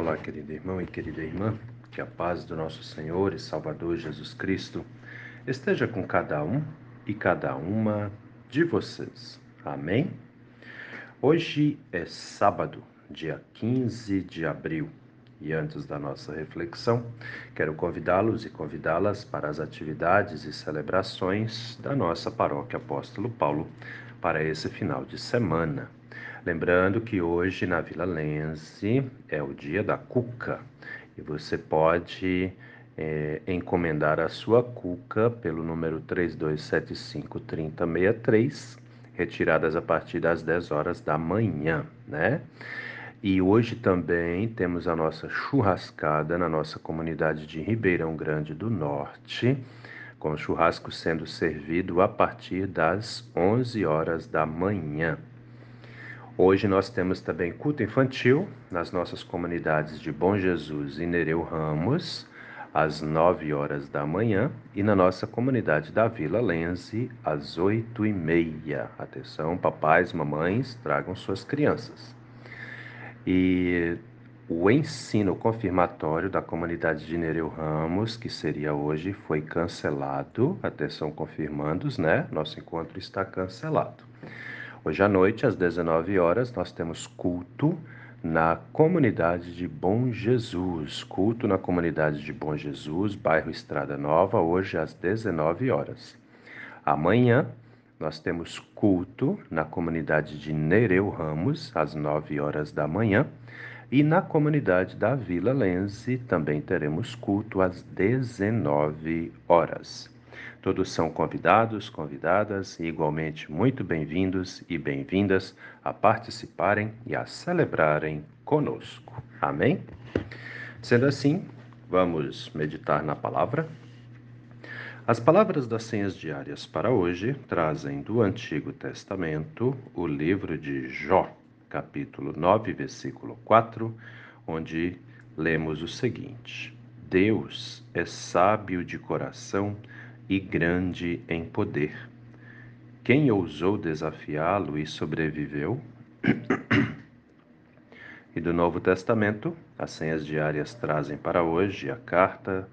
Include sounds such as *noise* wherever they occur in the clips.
Olá, querido irmão e querida irmã, que a paz do nosso Senhor e Salvador Jesus Cristo esteja com cada um e cada uma de vocês. Amém? Hoje é sábado, dia 15 de abril, e antes da nossa reflexão, quero convidá-los e convidá-las para as atividades e celebrações da nossa paróquia Apóstolo Paulo para esse final de semana. Lembrando que hoje na Vila Lense é o dia da cuca e você pode é, encomendar a sua cuca pelo número 32753063, retiradas a partir das 10 horas da manhã, né? E hoje também temos a nossa churrascada na nossa comunidade de Ribeirão Grande do Norte, com o churrasco sendo servido a partir das 11 horas da manhã. Hoje nós temos também culto infantil nas nossas comunidades de Bom Jesus e Nereu Ramos, às 9 horas da manhã, e na nossa comunidade da Vila Lense, às 8 e meia. Atenção, papais, mamães, tragam suas crianças. E o ensino confirmatório da comunidade de Nereu Ramos, que seria hoje, foi cancelado. Atenção, confirmandos, né? Nosso encontro está cancelado. Hoje à noite, às 19 horas, nós temos culto na comunidade de Bom Jesus. Culto na comunidade de Bom Jesus, bairro Estrada Nova, hoje às 19 horas. Amanhã, nós temos culto na comunidade de Nereu Ramos, às 9 horas da manhã. E na comunidade da Vila Lense também teremos culto às 19 horas. Todos são convidados, convidadas e igualmente muito bem-vindos e bem-vindas a participarem e a celebrarem conosco. Amém? Sendo assim, vamos meditar na palavra. As palavras das senhas diárias para hoje trazem do Antigo Testamento o livro de Jó, capítulo 9, versículo 4, onde lemos o seguinte: Deus é sábio de coração e grande em poder. Quem ousou desafiá-lo e sobreviveu? *coughs* e do Novo Testamento, as senhas diárias trazem para hoje a carta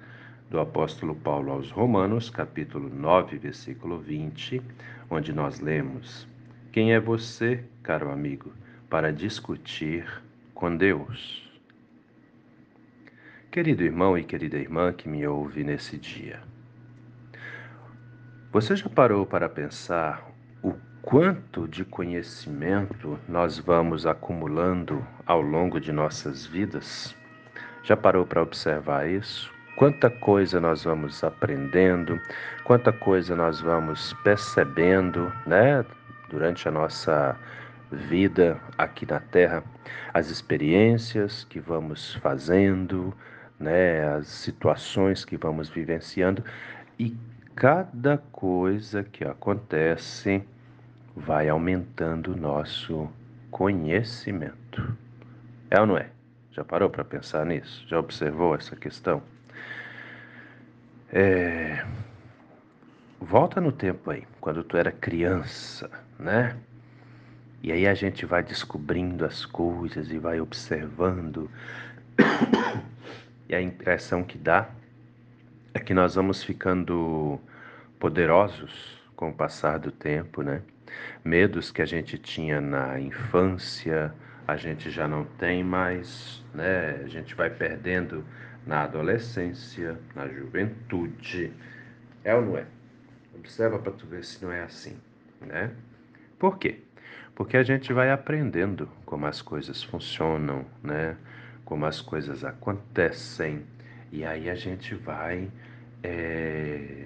do apóstolo Paulo aos Romanos, capítulo 9, versículo 20, onde nós lemos: Quem é você, caro amigo, para discutir com Deus? Querido irmão e querida irmã que me ouve nesse dia, você já parou para pensar o quanto de conhecimento nós vamos acumulando ao longo de nossas vidas? Já parou para observar isso? Quanta coisa nós vamos aprendendo, quanta coisa nós vamos percebendo, né, durante a nossa vida aqui na Terra, as experiências que vamos fazendo, né, as situações que vamos vivenciando e cada coisa que acontece vai aumentando o nosso conhecimento. É ou não é? Já parou para pensar nisso? Já observou essa questão? É... Volta no tempo aí, quando tu era criança, né? E aí a gente vai descobrindo as coisas e vai observando. *coughs* e a impressão que dá é que nós vamos ficando poderosos com o passar do tempo, né? Medos que a gente tinha na infância, a gente já não tem mais, né? A gente vai perdendo na adolescência, na juventude. É ou não é? Observa para tu ver se não é assim, né? Por quê? Porque a gente vai aprendendo como as coisas funcionam, né? Como as coisas acontecem. E aí a gente vai é,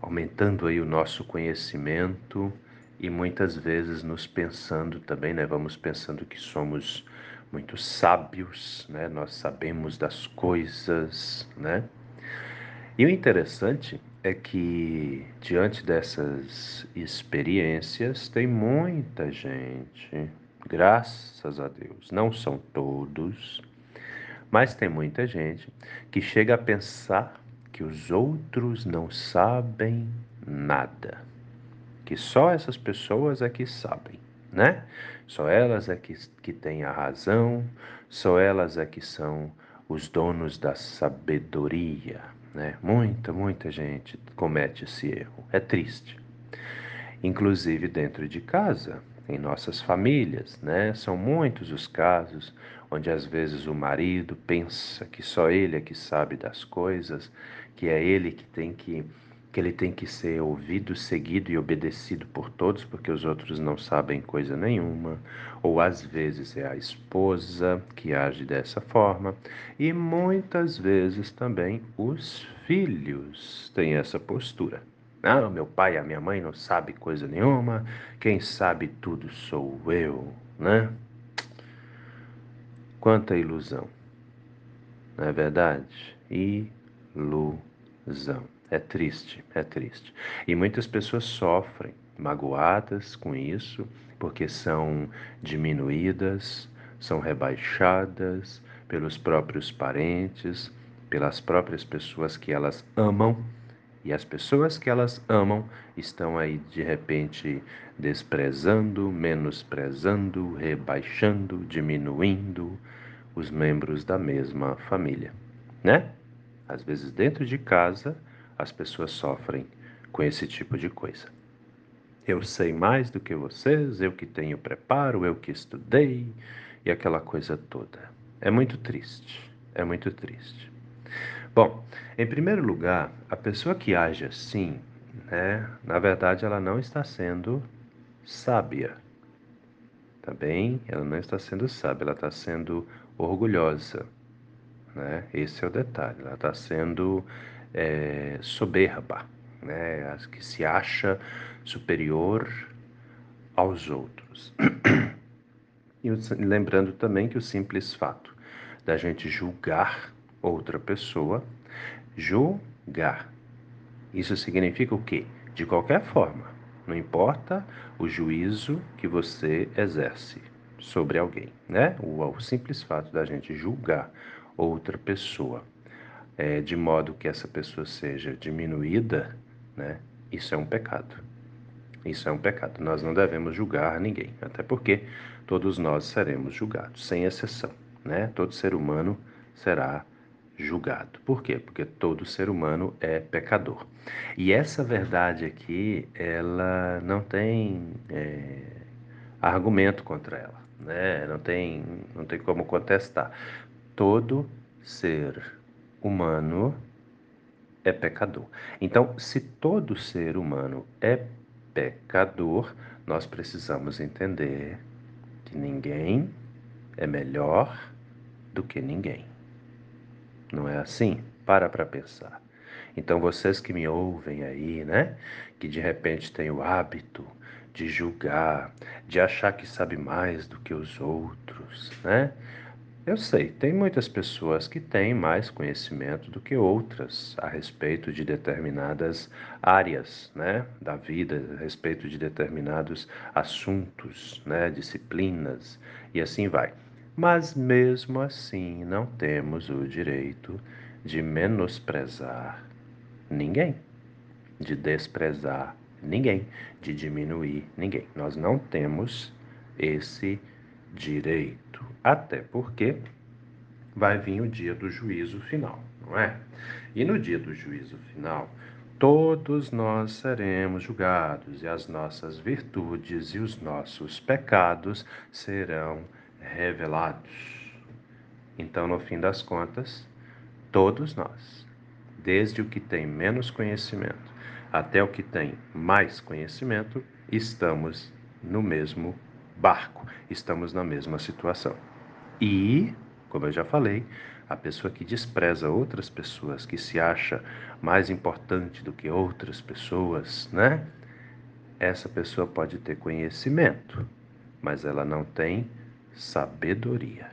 aumentando aí o nosso conhecimento e muitas vezes nos pensando também, né? Vamos pensando que somos muito sábios, né? Nós sabemos das coisas, né? E o interessante é que diante dessas experiências tem muita gente, graças a Deus, não são todos, mas tem muita gente que chega a pensar que os outros não sabem nada, que só essas pessoas é que sabem, né? Só elas é que, que têm a razão, só elas é que são os donos da sabedoria, né? Muita, muita gente comete esse erro. É triste. Inclusive dentro de casa, em nossas famílias, né? São muitos os casos onde às vezes o marido pensa que só ele é que sabe das coisas, que é ele que tem que que ele tem que ser ouvido, seguido e obedecido por todos, porque os outros não sabem coisa nenhuma, ou às vezes é a esposa que age dessa forma, e muitas vezes também os filhos têm essa postura. Não, meu pai e a minha mãe não sabem coisa nenhuma, quem sabe tudo sou eu, né? Quanta ilusão, não é verdade? Ilusão. É triste, é triste. E muitas pessoas sofrem, magoadas com isso, porque são diminuídas, são rebaixadas pelos próprios parentes, pelas próprias pessoas que elas amam. E as pessoas que elas amam estão aí de repente desprezando, menosprezando, rebaixando, diminuindo os membros da mesma família, né? Às vezes dentro de casa as pessoas sofrem com esse tipo de coisa. Eu sei mais do que vocês, eu que tenho preparo, eu que estudei e aquela coisa toda. É muito triste, é muito triste. Bom, em primeiro lugar, a pessoa que age assim, né, na verdade ela não está sendo sábia. Tá bem? Ela não está sendo sábia, ela está sendo orgulhosa. Né? Esse é o detalhe. Ela está sendo é, soberba, né, que se acha superior aos outros. *clears throat* E lembrando também que o simples fato da gente julgar outra pessoa, julgar, isso significa o quê? De qualquer forma, não importa o juízo que você exerce sobre alguém, né? O, o simples fato da gente julgar outra pessoa é, de modo que essa pessoa seja diminuída, né, isso é um pecado. Isso é um pecado. Nós não devemos julgar ninguém, até porque todos nós seremos julgados, sem exceção. Né? Todo ser humano será julgado. Por quê? Porque todo ser humano é pecador. E essa verdade aqui, ela não tem é, argumento contra ela, né? Não tem, não tem como contestar. Todo ser humano é pecador. Então, se todo ser humano é pecador, nós precisamos entender que ninguém é melhor do que ninguém. Não é assim? Para para pensar. Então, vocês que me ouvem aí, né, que de repente têm o hábito de julgar, de achar que sabe mais do que os outros, né? Eu sei, tem muitas pessoas que têm mais conhecimento do que outras a respeito de determinadas áreas né, da vida, a respeito de determinados assuntos, né, disciplinas e assim vai. Mas mesmo assim não temos o direito de menosprezar ninguém, de desprezar ninguém, de diminuir ninguém. Nós não temos esse direito. Até porque vai vir o dia do juízo final, não é? E no dia do juízo final, todos nós seremos julgados e as nossas virtudes e os nossos pecados serão revelados. Então, no fim das contas, todos nós, desde o que tem menos conhecimento até o que tem mais conhecimento, estamos no mesmo barco, estamos na mesma situação. E, como eu já falei, a pessoa que despreza outras pessoas, que se acha mais importante do que outras pessoas, né? Essa pessoa pode ter conhecimento, mas ela não tem sabedoria.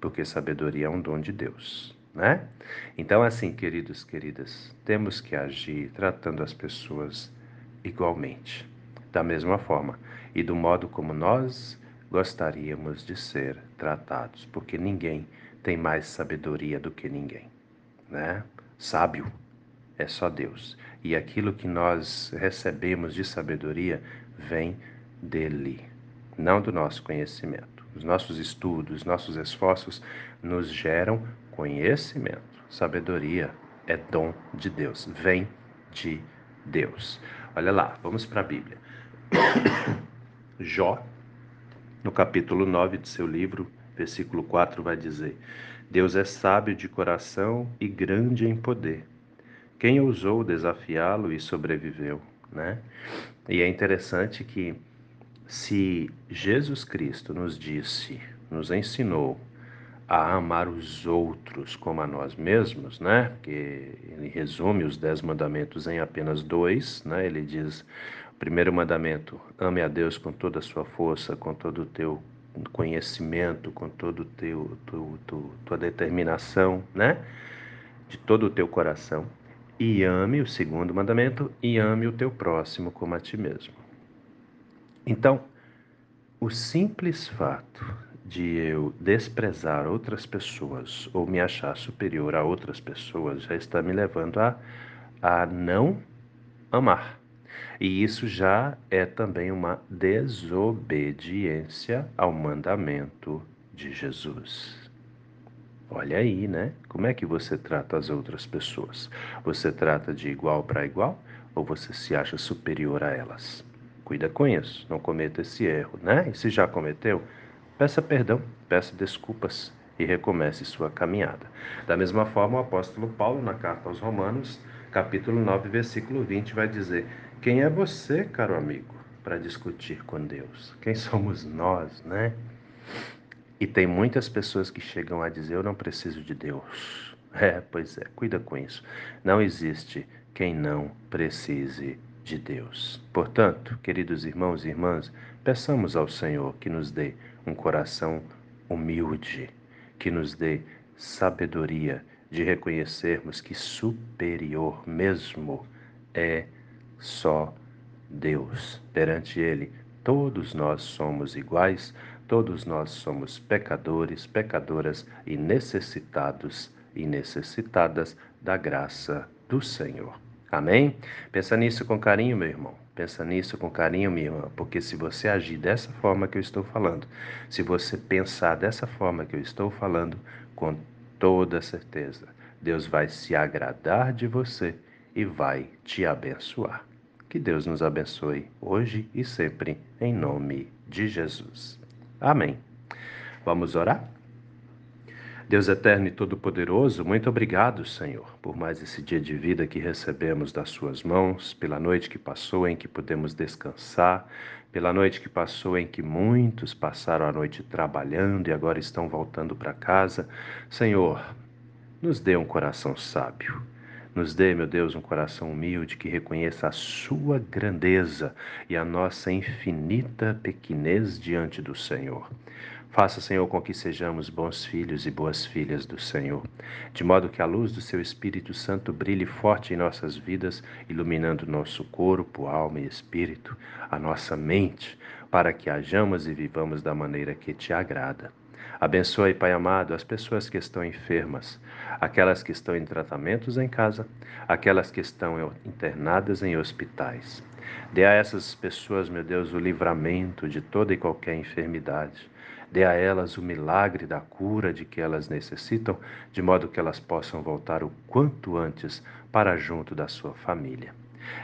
Porque sabedoria é um dom de Deus, né? Então, assim, queridos, queridas, temos que agir tratando as pessoas igualmente, da mesma forma e do modo como nós gostaríamos de ser tratados, porque ninguém tem mais sabedoria do que ninguém, né? Sábio é só Deus. E aquilo que nós recebemos de sabedoria vem dele, não do nosso conhecimento. Os nossos estudos, nossos esforços nos geram conhecimento. Sabedoria é dom de Deus, vem de Deus. Olha lá, vamos para a Bíblia. *coughs* Jó, no capítulo 9 de seu livro, versículo 4, vai dizer: Deus é sábio de coração e grande em poder. Quem ousou desafiá-lo e sobreviveu, né? E é interessante que se Jesus Cristo nos disse, nos ensinou a amar os outros como a nós mesmos, né? Que ele resume os dez mandamentos em apenas dois, né? Ele diz: o primeiro mandamento, ame a Deus com toda a sua força, com todo o teu conhecimento, com todo o teu, tu, tu, tua determinação, né? De todo o teu coração. E ame o segundo mandamento e ame o teu próximo como a ti mesmo. Então, o simples fato de eu desprezar outras pessoas ou me achar superior a outras pessoas já está me levando a, a não amar. E isso já é também uma desobediência ao mandamento de Jesus. Olha aí, né? Como é que você trata as outras pessoas? Você trata de igual para igual ou você se acha superior a elas? Cuida com isso, não cometa esse erro, né? E se já cometeu, peça perdão, peça desculpas e recomece sua caminhada. Da mesma forma, o apóstolo Paulo, na carta aos Romanos, capítulo 9, versículo 20, vai dizer: Quem é você, caro amigo, para discutir com Deus? Quem somos nós, né? E tem muitas pessoas que chegam a dizer: Eu não preciso de Deus. É, pois é, cuida com isso. Não existe quem não precise de Deus. Portanto, queridos irmãos e irmãs, peçamos ao Senhor que nos dê um coração humilde, que nos dê sabedoria de reconhecermos que superior mesmo é só Deus. Perante Ele, todos nós somos iguais, todos nós somos pecadores, pecadoras e necessitados e necessitadas da graça do Senhor. Amém? Pensa nisso com carinho, meu irmão. Pensa nisso com carinho, minha irmã, porque se você agir dessa forma que eu estou falando, se você pensar dessa forma que eu estou falando, com toda certeza, Deus vai se agradar de você e vai te abençoar. Que Deus nos abençoe hoje e sempre, em nome de Jesus. Amém. Vamos orar? Deus eterno e todo-poderoso, muito obrigado, Senhor, por mais esse dia de vida que recebemos das Suas mãos, pela noite que passou em que pudemos descansar, pela noite que passou em que muitos passaram a noite trabalhando e agora estão voltando para casa. Senhor, nos dê um coração sábio. Nos dê, meu Deus, um coração humilde que reconheça a Sua grandeza e a nossa infinita pequenez diante do Senhor. Faça, Senhor, com que sejamos bons filhos e boas filhas do Senhor, de modo que a luz do Seu Espírito Santo brilhe forte em nossas vidas, iluminando nosso corpo, alma e espírito, a nossa mente, para que hajamos e vivamos da maneira que te agrada. Abençoe, Pai amado, as pessoas que estão enfermas, aquelas que estão em tratamentos em casa, aquelas que estão internadas em hospitais. Dê a essas pessoas, meu Deus, o livramento de toda e qualquer enfermidade. Dê a elas o milagre da cura de que elas necessitam, de modo que elas possam voltar o quanto antes para junto da sua família.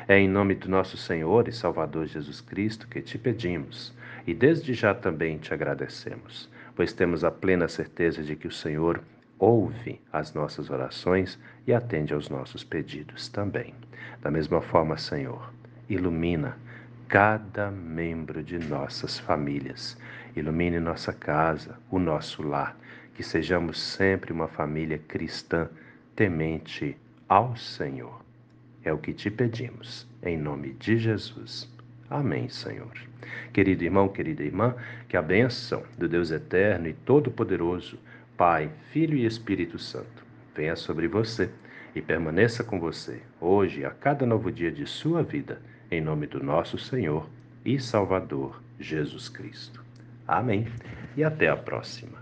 É em nome do nosso Senhor e Salvador Jesus Cristo que te pedimos e desde já também te agradecemos, pois temos a plena certeza de que o Senhor ouve as nossas orações e atende aos nossos pedidos também. Da mesma forma, Senhor, ilumina cada membro de nossas famílias. Ilumine nossa casa, o nosso lar, que sejamos sempre uma família cristã temente ao Senhor. É o que te pedimos, em nome de Jesus. Amém, Senhor. Querido irmão, querida irmã, que a bênção do Deus eterno e todo-poderoso, Pai, Filho e Espírito Santo, venha sobre você e permaneça com você, hoje e a cada novo dia de sua vida em nome do nosso Senhor e Salvador Jesus Cristo. Amém. E até a próxima.